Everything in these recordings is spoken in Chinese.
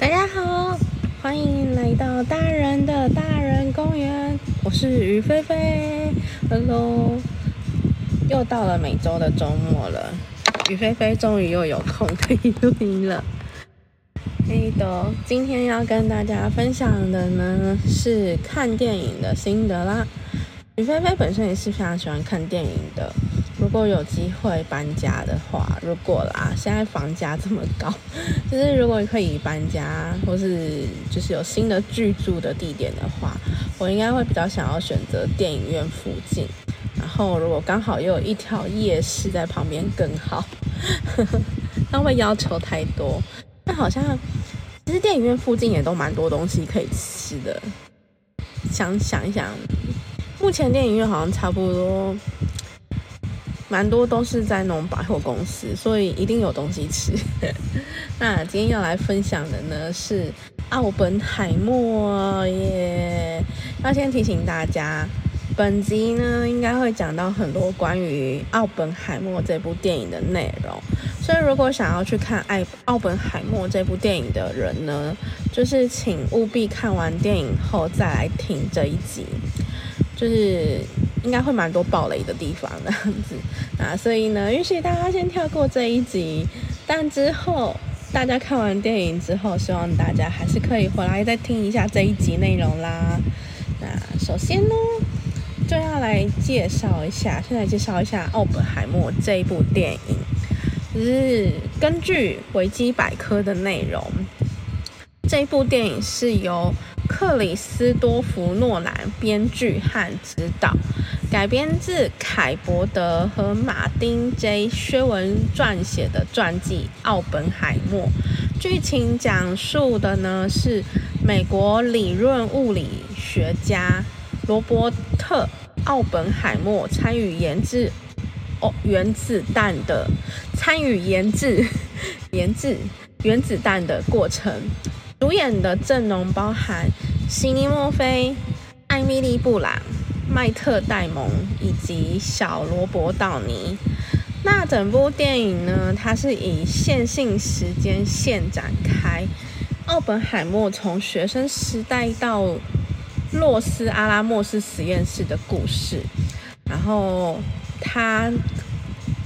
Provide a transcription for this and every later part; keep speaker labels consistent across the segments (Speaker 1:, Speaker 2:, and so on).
Speaker 1: 大家好，欢迎来到大人的大人公园。我是于菲菲，Hello，又到了每周的周末了，于菲菲终于又有空可以录音了。嘿的，今天要跟大家分享的呢是看电影的心得啦。于菲菲本身也是非常喜欢看电影的。如果有机会搬家的话，如果啦，现在房价这么高，就是如果可以搬家，或是就是有新的居住的地点的话，我应该会比较想要选择电影院附近。然后如果刚好又有一条夜市在旁边更好，那会要求太多。但好像其实电影院附近也都蛮多东西可以吃的。想想一想，目前电影院好像差不多。蛮多都是在那种百货公司，所以一定有东西吃。那今天要来分享的呢是奥本海默耶。要先提醒大家，本集呢应该会讲到很多关于奥本海默这部电影的内容，所以如果想要去看爱奥本海默这部电影的人呢，就是请务必看完电影后再来听这一集，就是。应该会蛮多暴雷的地方这样子啊，所以呢，允许大家先跳过这一集，但之后大家看完电影之后，希望大家还是可以回来再听一下这一集内容啦。那首先呢，就要来介绍一下，先来介绍一下《奥本海默》这一部电影，就是根据维基百科的内容，这部电影是由克里斯多弗诺兰编剧和指导。改编自凯伯德和马丁 ·J· 薛文撰写的传记《奥本海默》，剧情讲述的呢是美国理论物理学家罗伯特·奥本海默参与研制哦原子弹的参与研制 研制原子弹的过程。主演的阵容包含悉尼·墨菲、艾米丽·布朗。迈特·戴蒙以及小罗伯·道尼。那整部电影呢？它是以线性时间线展开，奥本海默从学生时代到洛斯阿拉莫斯实验室的故事。然后他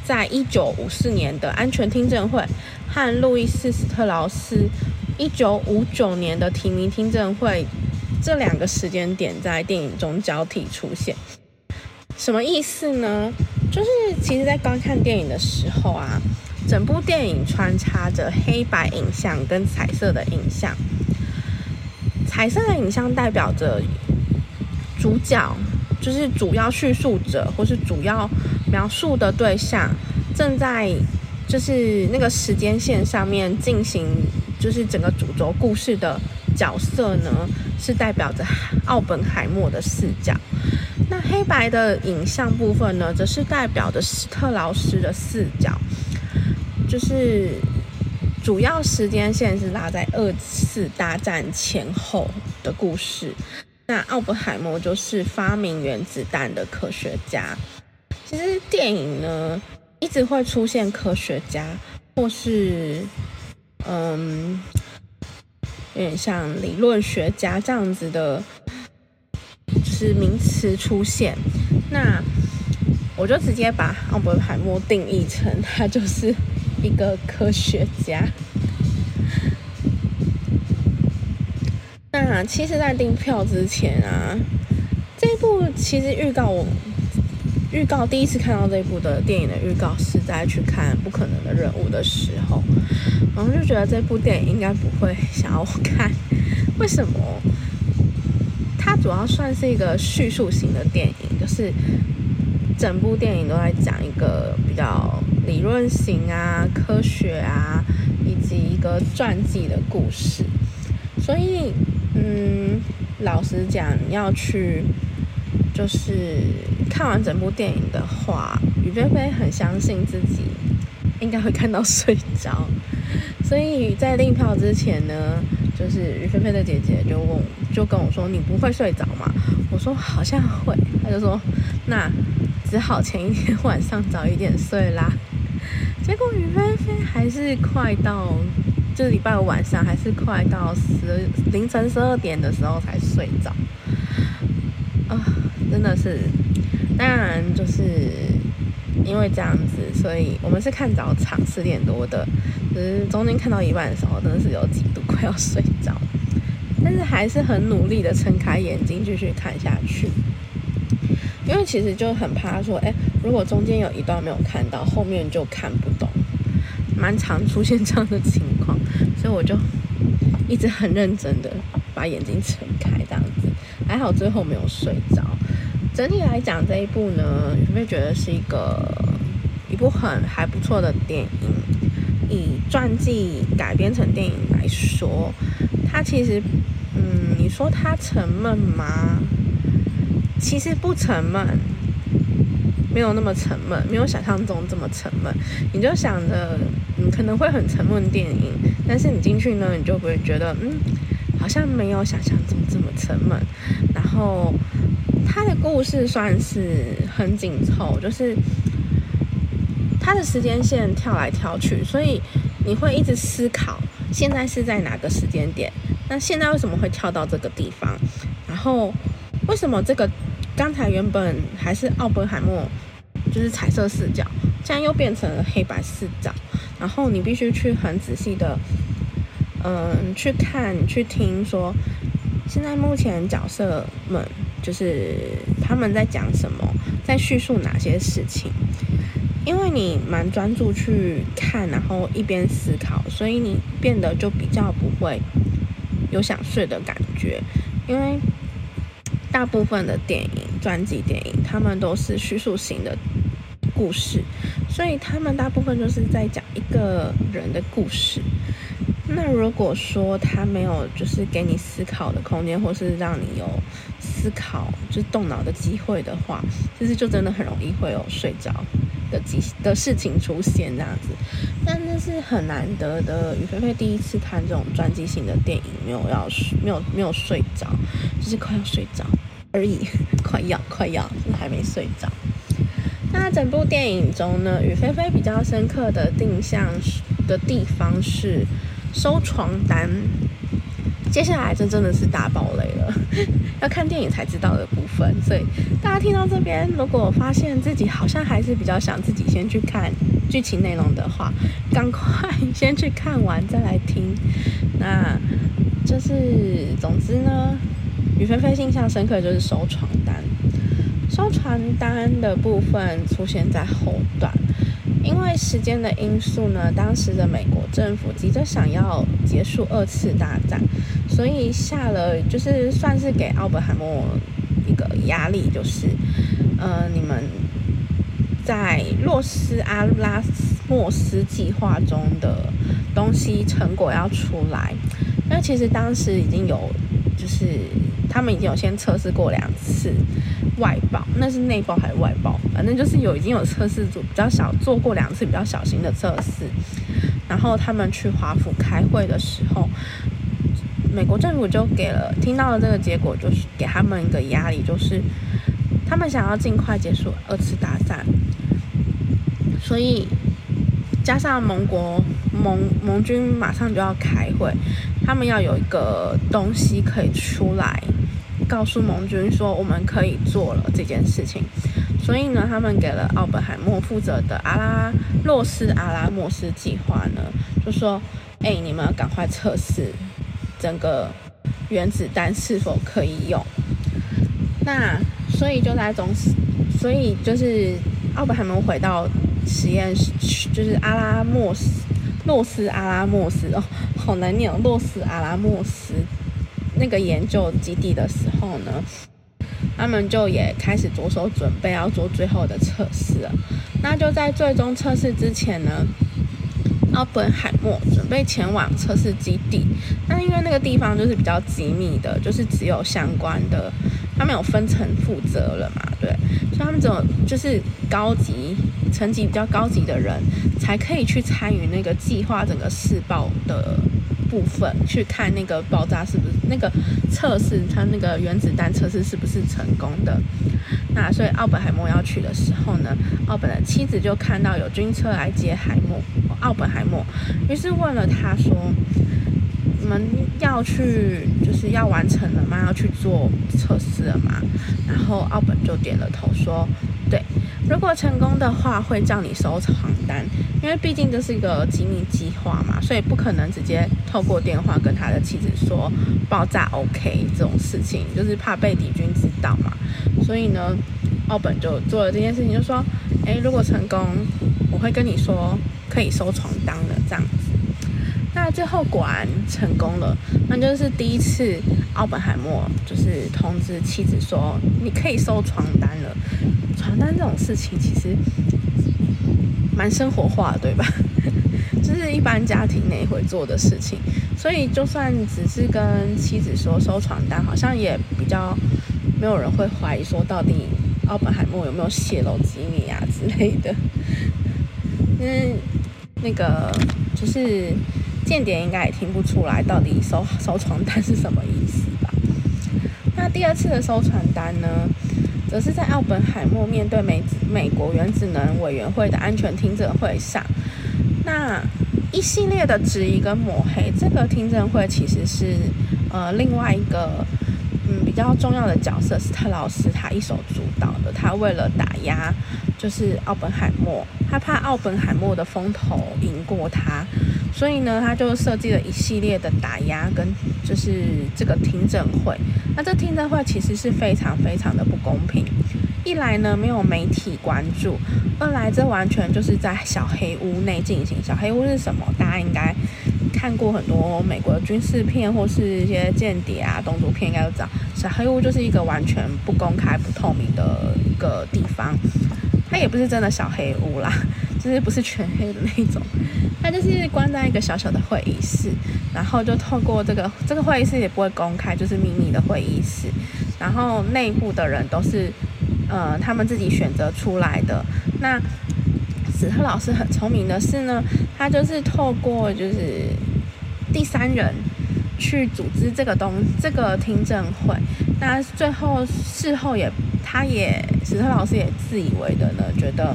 Speaker 1: 在一九五四年的安全听证会和路易斯·斯特劳斯一九五九年的提名听证会。这两个时间点在电影中交替出现，什么意思呢？就是其实，在观看电影的时候啊，整部电影穿插着黑白影像跟彩色的影像。彩色的影像代表着主角，就是主要叙述者或是主要描述的对象，正在就是那个时间线上面进行，就是整个主轴故事的。角色呢是代表着奥本海默的视角，那黑白的影像部分呢，则是代表着史特劳斯的视角。就是主要时间线是拉在二次大战前后的故事。那奥本海默就是发明原子弹的科学家。其实电影呢一直会出现科学家，或是嗯。有点像理论学家这样子的，就是名词出现。那我就直接把奥本海默定义成他就是一个科学家。那其实，在订票之前啊，这部其实预告我。预告第一次看到这部的电影的预告是在去看《不可能的任务》的时候，然后就觉得这部电影应该不会想要看。为什么？它主要算是一个叙述型的电影，就是整部电影都在讲一个比较理论型啊、科学啊，以及一个传记的故事。所以，嗯，老实讲，要去。就是看完整部电影的话，于菲菲很相信自己应该会看到睡着，所以在订票之前呢，就是于菲菲的姐姐就问，就跟我说：“你不会睡着吗？”我说：“好像会。”她就说：“那只好前一天晚上早一点睡啦。” 结果于菲菲还是快到就礼拜五晚上还是快到十凌晨十二点的时候才睡着，啊，真的是，当然就是因为这样子，所以我们是看早场十点多的，只是中间看到一半的时候，真的是有几度快要睡着，但是还是很努力的撑开眼睛继续看下去，因为其实就很怕说，哎，如果中间有一段没有看到，后面就看不懂。蛮常出现这样的情况，所以我就一直很认真的把眼睛撑开，这样子还好最后没有睡着。整体来讲，这一部呢，有没有觉得是一个一部很还不错的电影？以传记改编成电影来说，它其实，嗯，你说它沉闷吗？其实不沉闷。没有那么沉闷，没有想象中这么沉闷。你就想着，嗯，可能会很沉闷电影，但是你进去呢，你就不会觉得，嗯，好像没有想象中这么沉闷。然后，他的故事算是很紧凑，就是他的时间线跳来跳去，所以你会一直思考，现在是在哪个时间点？那现在为什么会跳到这个地方？然后，为什么这个？刚才原本还是奥本海默，就是彩色视角，现在又变成了黑白视角。然后你必须去很仔细的，嗯，去看、去听，说现在目前角色们就是他们在讲什么，在叙述哪些事情。因为你蛮专注去看，然后一边思考，所以你变得就比较不会有想睡的感觉，因为。大部分的电影、专辑电影，他们都是叙述型的故事，所以他们大部分就是在讲一个人的故事。那如果说他没有就是给你思考的空间，或是让你有思考就是动脑的机会的话，其实就真的很容易会有睡着的机的事情出现这样子。但那是很难得的，雨菲菲第一次看这种传记性的电影，没有要没有没有睡着，就是快要睡着。而已，快要快要，还没睡着。那整部电影中呢，雨菲菲比较深刻的定向的地方是收床单。接下来这真的是大爆雷了，要看电影才知道的部分。所以大家听到这边，如果发现自己好像还是比较想自己先去看剧情内容的话，赶快先去看完再来听。那就是总之呢。雨菲菲印象深刻就是收传单，收传单的部分出现在后段，因为时间的因素呢，当时的美国政府急着想要结束二次大战，所以下了就是算是给奥本海默一个压力，就是呃你们在洛斯阿拉莫斯计划中的东西成果要出来，那其实当时已经有就是。他们已经有先测试过两次外包，那是内爆还是外包？反正就是有已经有测试组比较小做过两次比较小型的测试，然后他们去华府开会的时候，美国政府就给了听到了这个结果，就是给他们一个压力，就是他们想要尽快结束二次大战，所以加上盟国盟盟军马上就要开会，他们要有一个东西可以出来。告诉盟军说我们可以做了这件事情，所以呢，他们给了奥本海默负责的阿拉洛斯阿拉莫斯计划呢，就说：哎，你们要赶快测试整个原子弹是否可以用。那所以就在中，所以就是奥本海默回到实验室，就是阿拉莫斯洛斯阿拉莫斯哦，好难念哦，洛斯阿拉莫斯。那个研究基地的时候呢，他们就也开始着手准备要做最后的测试。那就在最终测试之前呢，奥本海默准备前往测试基地。那因为那个地方就是比较机密的，就是只有相关的，他们有分层负责了嘛，对，所以他们只有就是高级层级比较高级的人才可以去参与那个计划整个试爆的。部分去看那个爆炸是不是那个测试，它那个原子弹测试是不是成功的？那所以奥本海默要去的时候呢，奥本的妻子就看到有军车来接海默，奥本海默，于是问了他说：“你们要去，就是要完成了吗？要去做测试了吗？”然后奥本就点了头说：“对。”如果成功的话，会叫你收床单，因为毕竟这是一个机密计划嘛，所以不可能直接透过电话跟他的妻子说爆炸 OK 这种事情，就是怕被敌军知道嘛。所以呢，奥本就做了这件事情，就说：诶，如果成功，我会跟你说可以收床单了，这样子。那最后果然成功了，那就是第一次奥本海默就是通知妻子说你可以收床单了。床单这种事情其实蛮生活化，对吧？就是一般家庭内会做的事情，所以就算只是跟妻子说收床单，好像也比较没有人会怀疑说到底奥本海默有没有泄露机密啊之类的。因为，那个就是间谍应该也听不出来到底收收床单是什么意思吧？那第二次的收传单呢？则是在奥本海默面对美美国原子能委员会的安全听证会上，那一系列的质疑跟抹黑，这个听证会其实是呃另外一个嗯比较重要的角色是特劳斯他一手主导的，他为了打压就是奥本海默，他怕奥本海默的风头赢过他。所以呢，他就设计了一系列的打压跟就是这个听证会。那这听证会其实是非常非常的不公平。一来呢，没有媒体关注；二来这完全就是在小黑屋内进行。小黑屋是什么？大家应该看过很多美国的军事片或是一些间谍啊、动作片，应该都知道。小黑屋就是一个完全不公开、不透明的一个地方。它也不是真的小黑屋啦，就是不是全黑的那种。他就是关在一个小小的会议室，然后就透过这个这个会议室也不会公开，就是秘密的会议室。然后内部的人都是呃他们自己选择出来的。那史特老师很聪明的是呢，他就是透过就是第三人去组织这个东这个听证会。那最后事后也他也史特老师也自以为的呢，觉得。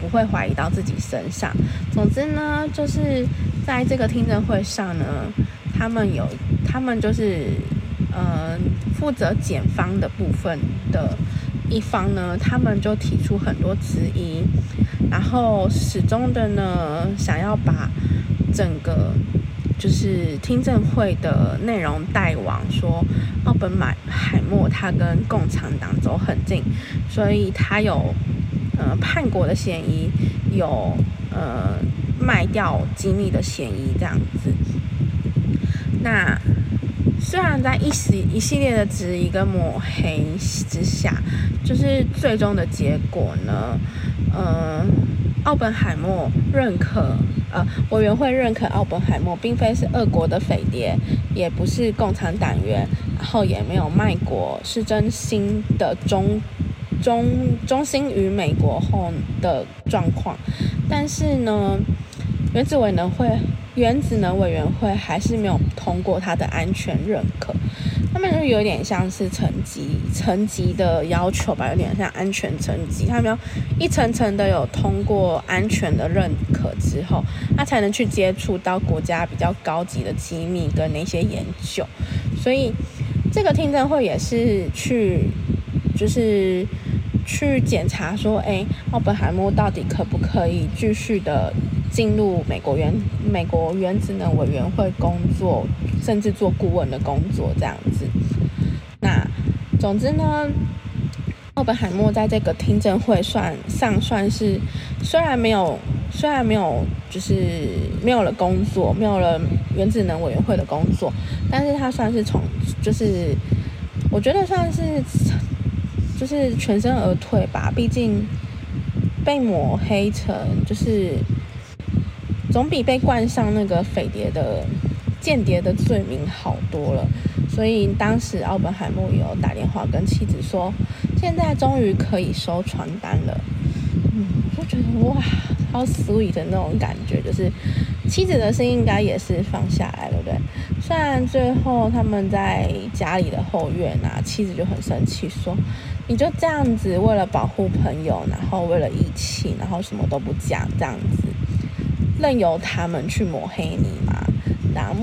Speaker 1: 不会怀疑到自己身上。总之呢，就是在这个听证会上呢，他们有，他们就是，呃，负责检方的部分的一方呢，他们就提出很多质疑，然后始终的呢，想要把整个就是听证会的内容带往说，奥本买海默他跟共产党走很近，所以他有。呃，叛国的嫌疑有，呃，卖掉机密的嫌疑这样子。那虽然在一系一系列的质疑跟抹黑之下，就是最终的结果呢，呃，奥本海默认可，啊，委员会认可奥本海默并非是俄国的匪谍，也不是共产党员，然后也没有卖国，是真心的忠。忠忠心于美国后的状况，但是呢，原子委能会原子能委员会还是没有通过它的安全认可，他们就有点像是层级层级的要求吧，有点像安全层级，他们要一层层的有通过安全的认可之后，他才能去接触到国家比较高级的机密跟那些研究，所以这个听证会也是去就是。去检查说，哎，奥本海默到底可不可以继续的进入美国原美国原子能委员会工作，甚至做顾问的工作这样子。那总之呢，奥本海默在这个听证会算上算是虽然没有虽然没有就是没有了工作，没有了原子能委员会的工作，但是他算是从就是我觉得算是。就是全身而退吧，毕竟被抹黑成就是总比被冠上那个匪谍的间谍的罪名好多了。所以当时奥本海默有打电话跟妻子说，现在终于可以收传单了。嗯，我觉得哇，超 sweet 的那种感觉，就是妻子的心应该也是放下来了，对不对？虽然最后他们在家里的后院啊，妻子就很生气，说：“你就这样子为了保护朋友，然后为了义气，然后什么都不讲，这样子任由他们去抹黑你嘛？”然后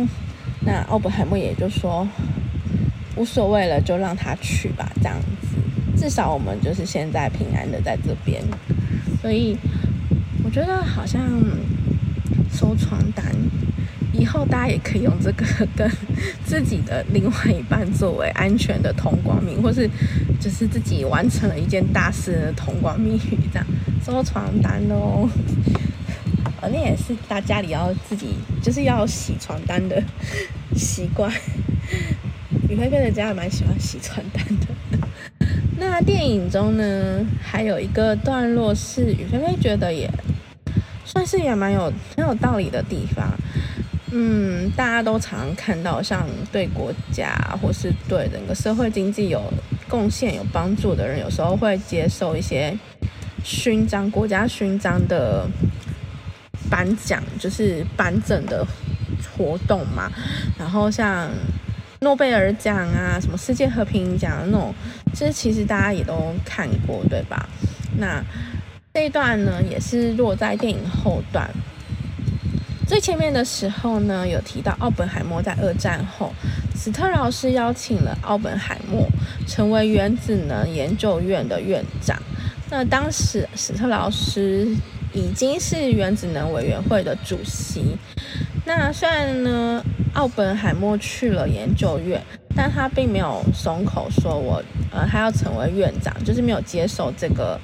Speaker 1: 那奥本海默也就说：“无所谓了，就让他去吧，这样子，至少我们就是现在平安的在这边。”所以我觉得好像收床单。以后大家也可以用这个跟自己的另外一半作为安全的同光明，或是就是自己完成了一件大事的同光密语，这样收床单哦。呃，那也是大家里要自己就是要洗床单的 习惯。雨菲菲的家还蛮喜欢洗床单的。那电影中呢，还有一个段落是雨菲菲觉得也算是也蛮有很有道理的地方。嗯，大家都常看到，像对国家或是对整个社会经济有贡献、有帮助的人，有时候会接受一些勋章、国家勋章的颁奖，就是颁证的活动嘛。然后像诺贝尔奖啊、什么世界和平奖那种，这其实大家也都看过，对吧？那这一段呢，也是落在电影后段。最前面的时候呢，有提到奥本海默在二战后，史特劳斯邀请了奥本海默成为原子能研究院的院长。那当时史特劳斯已经是原子能委员会的主席。那虽然呢，奥本海默去了研究院，但他并没有松口说我呃他要成为院长，就是没有接受这个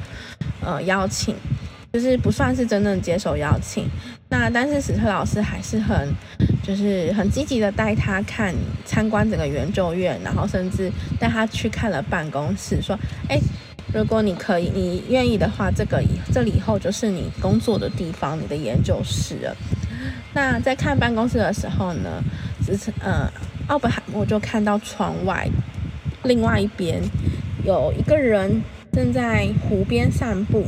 Speaker 1: 呃邀请。就是不算是真正接受邀请，那但是史特老师还是很，就是很积极的带他看参观整个研究院，然后甚至带他去看了办公室，说，哎，如果你可以，你愿意的话，这个这里以后就是你工作的地方，你的研究室了。那在看办公室的时候呢，只是呃，奥本海默就看到窗外另外一边有一个人正在湖边散步。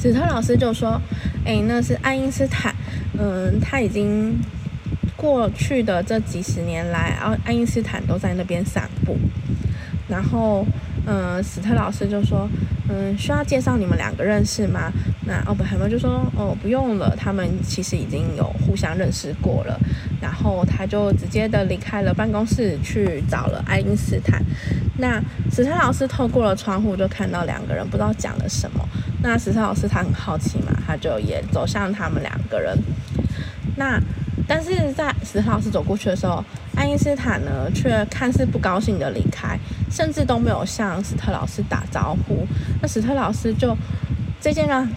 Speaker 1: 史特老师就说：“哎，那是爱因斯坦。嗯，他已经过去的这几十年来，爱爱因斯坦都在那边散步。然后，嗯，史特老师就说：嗯，需要介绍你们两个认识吗？那奥本海默就说：哦，不用了，他们其实已经有互相认识过了。然后他就直接的离开了办公室，去找了爱因斯坦。那史特老师透过了窗户，就看到两个人不知道讲了什么。”那史特老师他很好奇嘛，他就也走向他们两个人。那但是在史特老师走过去的时候，爱因斯坦呢却看似不高兴的离开，甚至都没有向史特老师打招呼。那史特老师就这件让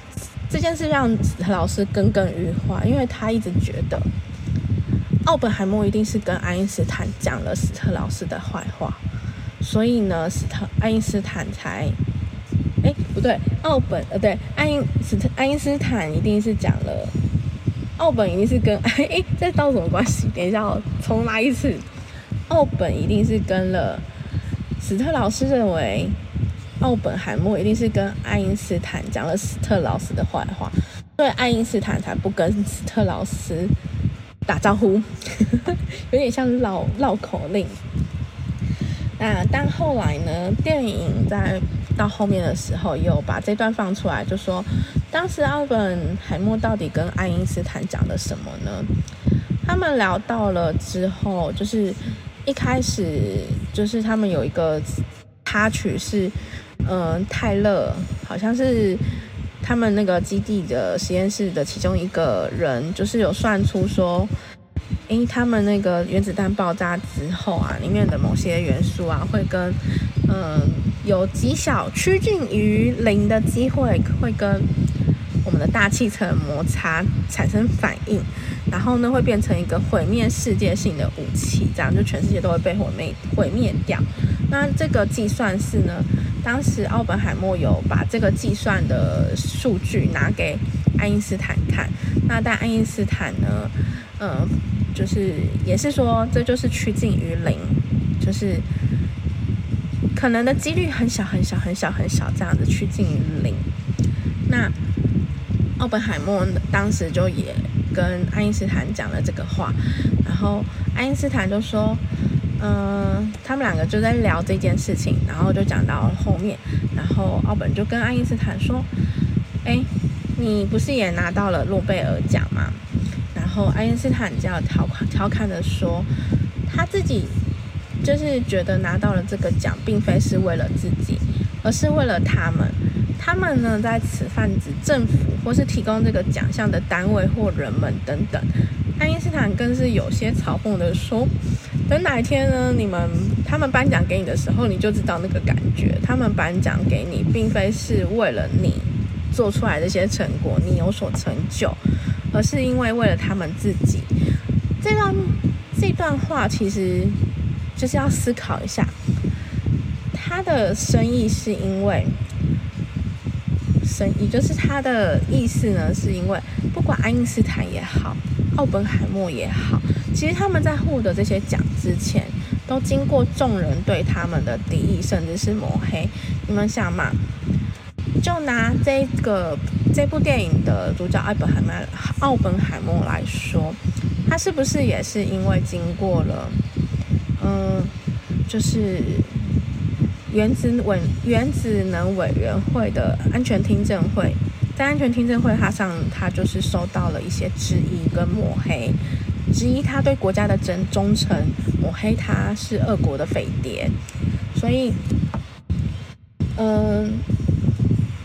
Speaker 1: 这件事让史特老师耿耿于怀，因为他一直觉得奥本海默一定是跟爱因斯坦讲了史特老师的坏话，所以呢，史特爱因斯坦才。哎，不对，奥本呃，对，爱因斯爱因斯坦一定是讲了，奥本一定是跟 哎，这到什么关系？等一下，我重来一次。奥本一定是跟了史特老师，认为奥本海默一定是跟爱因斯坦讲了史特老师的坏话，所以爱因斯坦才不跟史特老师打招呼，有点像绕绕口令。那但后来呢？电影在。到后面的时候，又把这段放出来，就说当时奥本海默到底跟爱因斯坦讲了什么呢？他们聊到了之后，就是一开始就是他们有一个插曲是，嗯，泰勒好像是他们那个基地的实验室的其中一个人，就是有算出说，诶，他们那个原子弹爆炸之后啊，里面的某些元素啊，会跟嗯。有极小趋近于零的机会会跟我们的大气层摩擦产生反应，然后呢会变成一个毁灭世界性的武器，这样就全世界都会被毁灭毁灭掉。那这个计算是呢，当时奥本海默有把这个计算的数据拿给爱因斯坦看，那但爱因斯坦呢，嗯，就是也是说这就是趋近于零，就是。可能的几率很小很小很小很小，这样子趋近于零。那奥本海默当时就也跟爱因斯坦讲了这个话，然后爱因斯坦就说，嗯，他们两个就在聊这件事情，然后就讲到后面，然后奥本就跟爱因斯坦说，哎，你不是也拿到了诺贝尔奖吗？然后爱因斯坦就要调侃调侃的说，他自己就是觉得拿到了这个奖，并非是为了自己，而是为了他们。他们呢，在此泛指政府或是提供这个奖项的单位或人们等等。爱因斯坦更是有些嘲讽的说：“等哪一天呢，你们他们颁奖给你的时候，你就知道那个感觉。他们颁奖给你，并非是为了你做出来这些成果，你有所成就，而是因为为了他们自己。”这段这段话其实就是要思考一下，他的深意是因为。也就是他的意思呢，是因为不管爱因斯坦也好，奥本海默也好，其实他们在获得这些奖之前，都经过众人对他们的敌意，甚至是抹黑。你们想嘛？就拿这个这部电影的主角奥本海默奥本海默来说，他是不是也是因为经过了，嗯，就是。原子委原子能委员会的安全听证会，在安全听证会他上，他就是受到了一些质疑跟抹黑，质疑他对国家的真忠诚，抹黑他是俄国的匪谍。所以，嗯，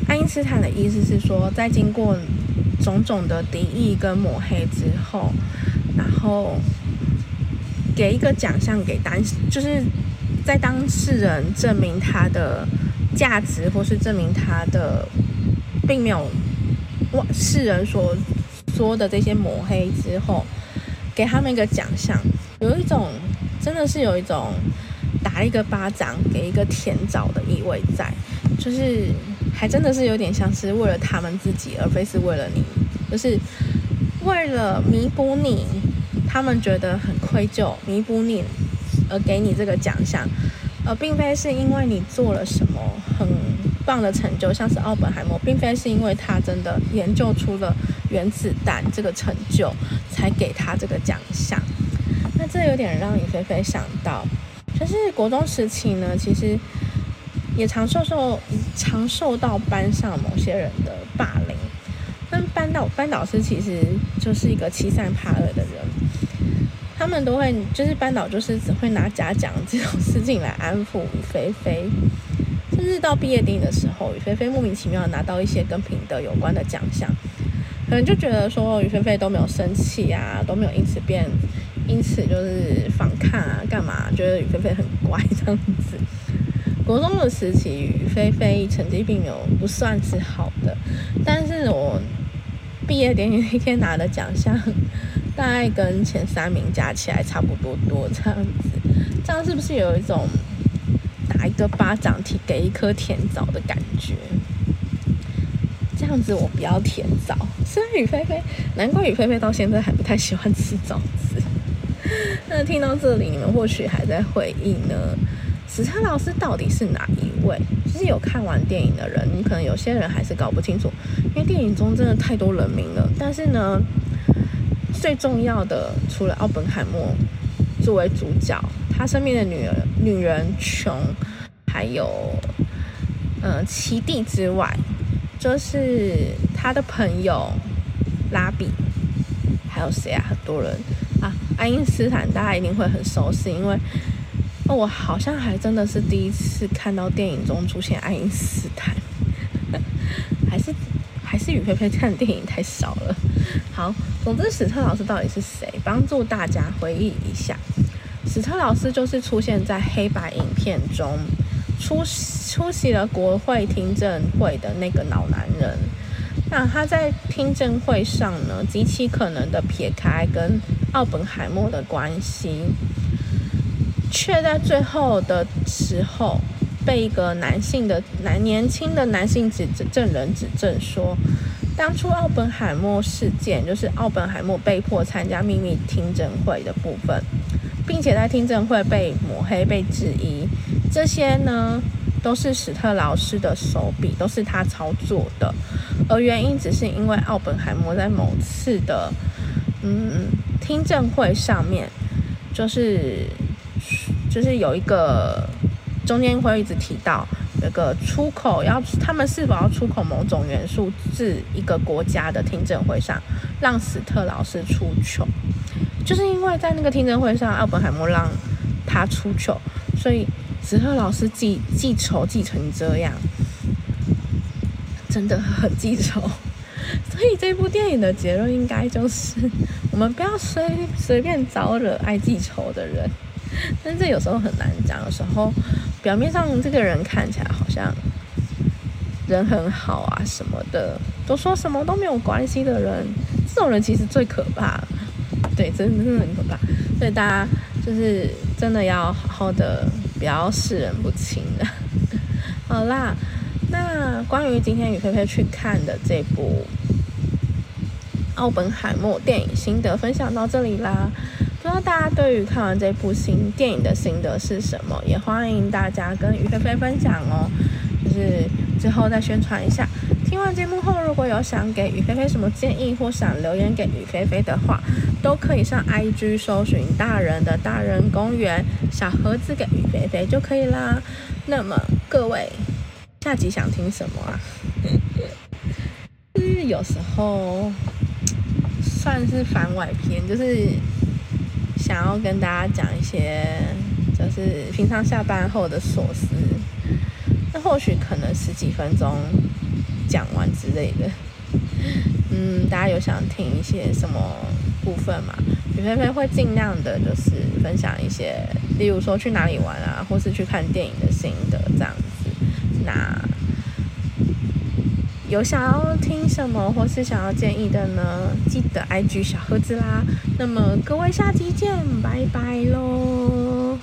Speaker 1: 爱因斯坦的意思是说，在经过种种的敌意跟抹黑之后，然后给一个奖项给单，就是。在当事人证明他的价值，或是证明他的并没有哇世人所说的这些抹黑之后，给他们一个奖项，有一种真的是有一种打一个巴掌给一个甜枣的意味在，就是还真的是有点像是为了他们自己，而非是为了你，就是为了弥补你，他们觉得很愧疚，弥补你。而给你这个奖项，而并非是因为你做了什么很棒的成就，像是奥本海默，并非是因为他真的研究出了原子弹这个成就才给他这个奖项。那这有点让李菲菲想到，就是国中时期呢，其实也常受受常受到班上某些人的霸凌。那班导班导师其实就是一个欺善怕恶的人。他们都会，就是班导，就是只会拿假奖这种事情来安抚雨菲菲，甚至到毕业典礼的时候，雨菲菲莫名其妙拿到一些跟品德有关的奖项，可能就觉得说雨菲菲都没有生气啊，都没有因此变，因此就是反抗啊，干嘛？觉得雨菲菲很乖这样子。国中的时期，雨菲菲成绩并没有不算是好的，但是我毕业典礼那天拿的奖项。大概跟前三名加起来差不多多这样子，这样是不是有一种打一个巴掌提给一颗甜枣的感觉？这样子我不要甜枣。虽然雨菲菲，难怪雨菲菲到现在还不太喜欢吃枣子。那听到这里，你们或许还在回忆呢，史特老师到底是哪一位？其实有看完电影的人，你可能有些人还是搞不清楚，因为电影中真的太多人名了。但是呢？最重要的，除了奥本海默作为主角，他身边的女儿、女人琼，还有嗯奇蒂之外，就是他的朋友拉比，还有谁啊？很多人啊，爱因斯坦大家一定会很熟悉，因为我好像还真的是第一次看到电影中出现爱因斯坦，还是还是雨菲菲看电影太少了。好，总之史特老师到底是谁？帮助大家回忆一下，史特老师就是出现在黑白影片中，出出席了国会听证会的那个老男人。那他在听证会上呢，极其可能的撇开跟奥本海默的关系，却在最后的时候被一个男性的男年轻的男性指证人指证说。当初奥本海默事件，就是奥本海默被迫参加秘密听证会的部分，并且在听证会被抹黑、被质疑，这些呢都是史特劳斯的手笔，都是他操作的，而原因只是因为奥本海默在某次的嗯听证会上面就是就是有一个中间会一直提到那个出口要他们是否要出口某种元素至一个国家的听证会上，让史特老师出糗，就是因为在那个听证会上，奥本海默让他出糗，所以史特老师记记仇记成这样，真的很记仇。所以这部电影的结论应该就是，我们不要随随便招惹爱记仇的人。但这有时候很难讲，有时候表面上这个人看起来好像人很好啊什么的，都说什么都没有关系的人，这种人其实最可怕。对，真的真的很可怕。所以大家就是真的要好好的，不要视人不清的。好啦。那关于今天与菲菲去看的这部《奥本海默》电影心得分享到这里啦，不知道大家对于看完这部新电影的心得是什么？也欢迎大家跟雨菲菲分享哦。就是之后再宣传一下。听完节目后，如果有想给雨菲菲什么建议，或想留言给雨菲菲的话，都可以上 IG 搜寻“大人的大人公园”小盒子给雨菲菲就可以啦。那么各位。下集想听什么啊？就 是有时候算是番外篇，就是想要跟大家讲一些，就是平常下班后的琐事。那或许可能十几分钟讲完之类的。嗯，大家有想听一些什么部分吗？雨菲菲会尽量的，就是分享一些，例如说去哪里玩啊，或是去看电影的心得这样子。那有想要听什么或是想要建议的呢？记得 IG 小盒子啦。那么各位下期见，拜拜喽。